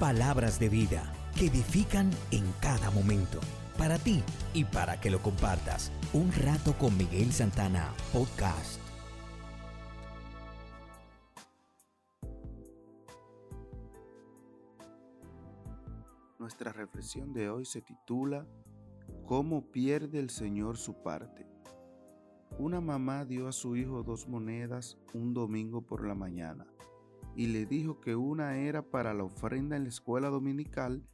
Palabras de vida que edifican en cada momento. Para ti y para que lo compartas. Un rato con Miguel Santana, podcast. Nuestra reflexión de hoy se titula ¿Cómo pierde el Señor su parte? Una mamá dio a su hijo dos monedas un domingo por la mañana y le dijo que una era para la ofrenda en la escuela dominical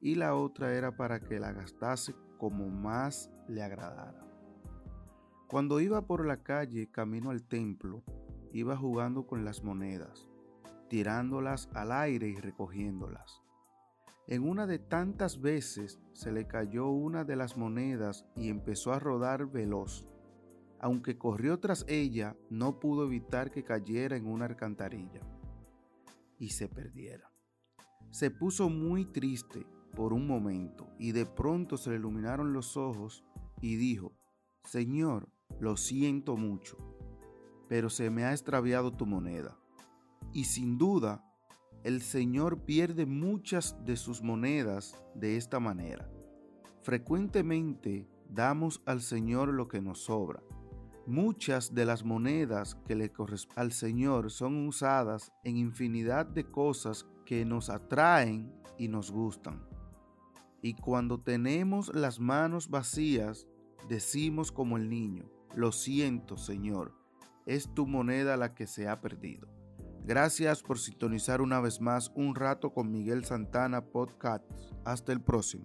y la otra era para que la gastase como más le agradara. Cuando iba por la calle camino al templo, iba jugando con las monedas, tirándolas al aire y recogiéndolas. En una de tantas veces se le cayó una de las monedas y empezó a rodar veloz. Aunque corrió tras ella, no pudo evitar que cayera en una alcantarilla y se perdiera. Se puso muy triste por un momento y de pronto se le iluminaron los ojos y dijo, Señor, lo siento mucho, pero se me ha extraviado tu moneda. Y sin duda, el Señor pierde muchas de sus monedas de esta manera. Frecuentemente damos al Señor lo que nos sobra Muchas de las monedas que le corresponden al Señor son usadas en infinidad de cosas que nos atraen y nos gustan. Y cuando tenemos las manos vacías, decimos como el niño, lo siento Señor, es tu moneda la que se ha perdido. Gracias por sintonizar una vez más un rato con Miguel Santana Podcast. Hasta el próximo.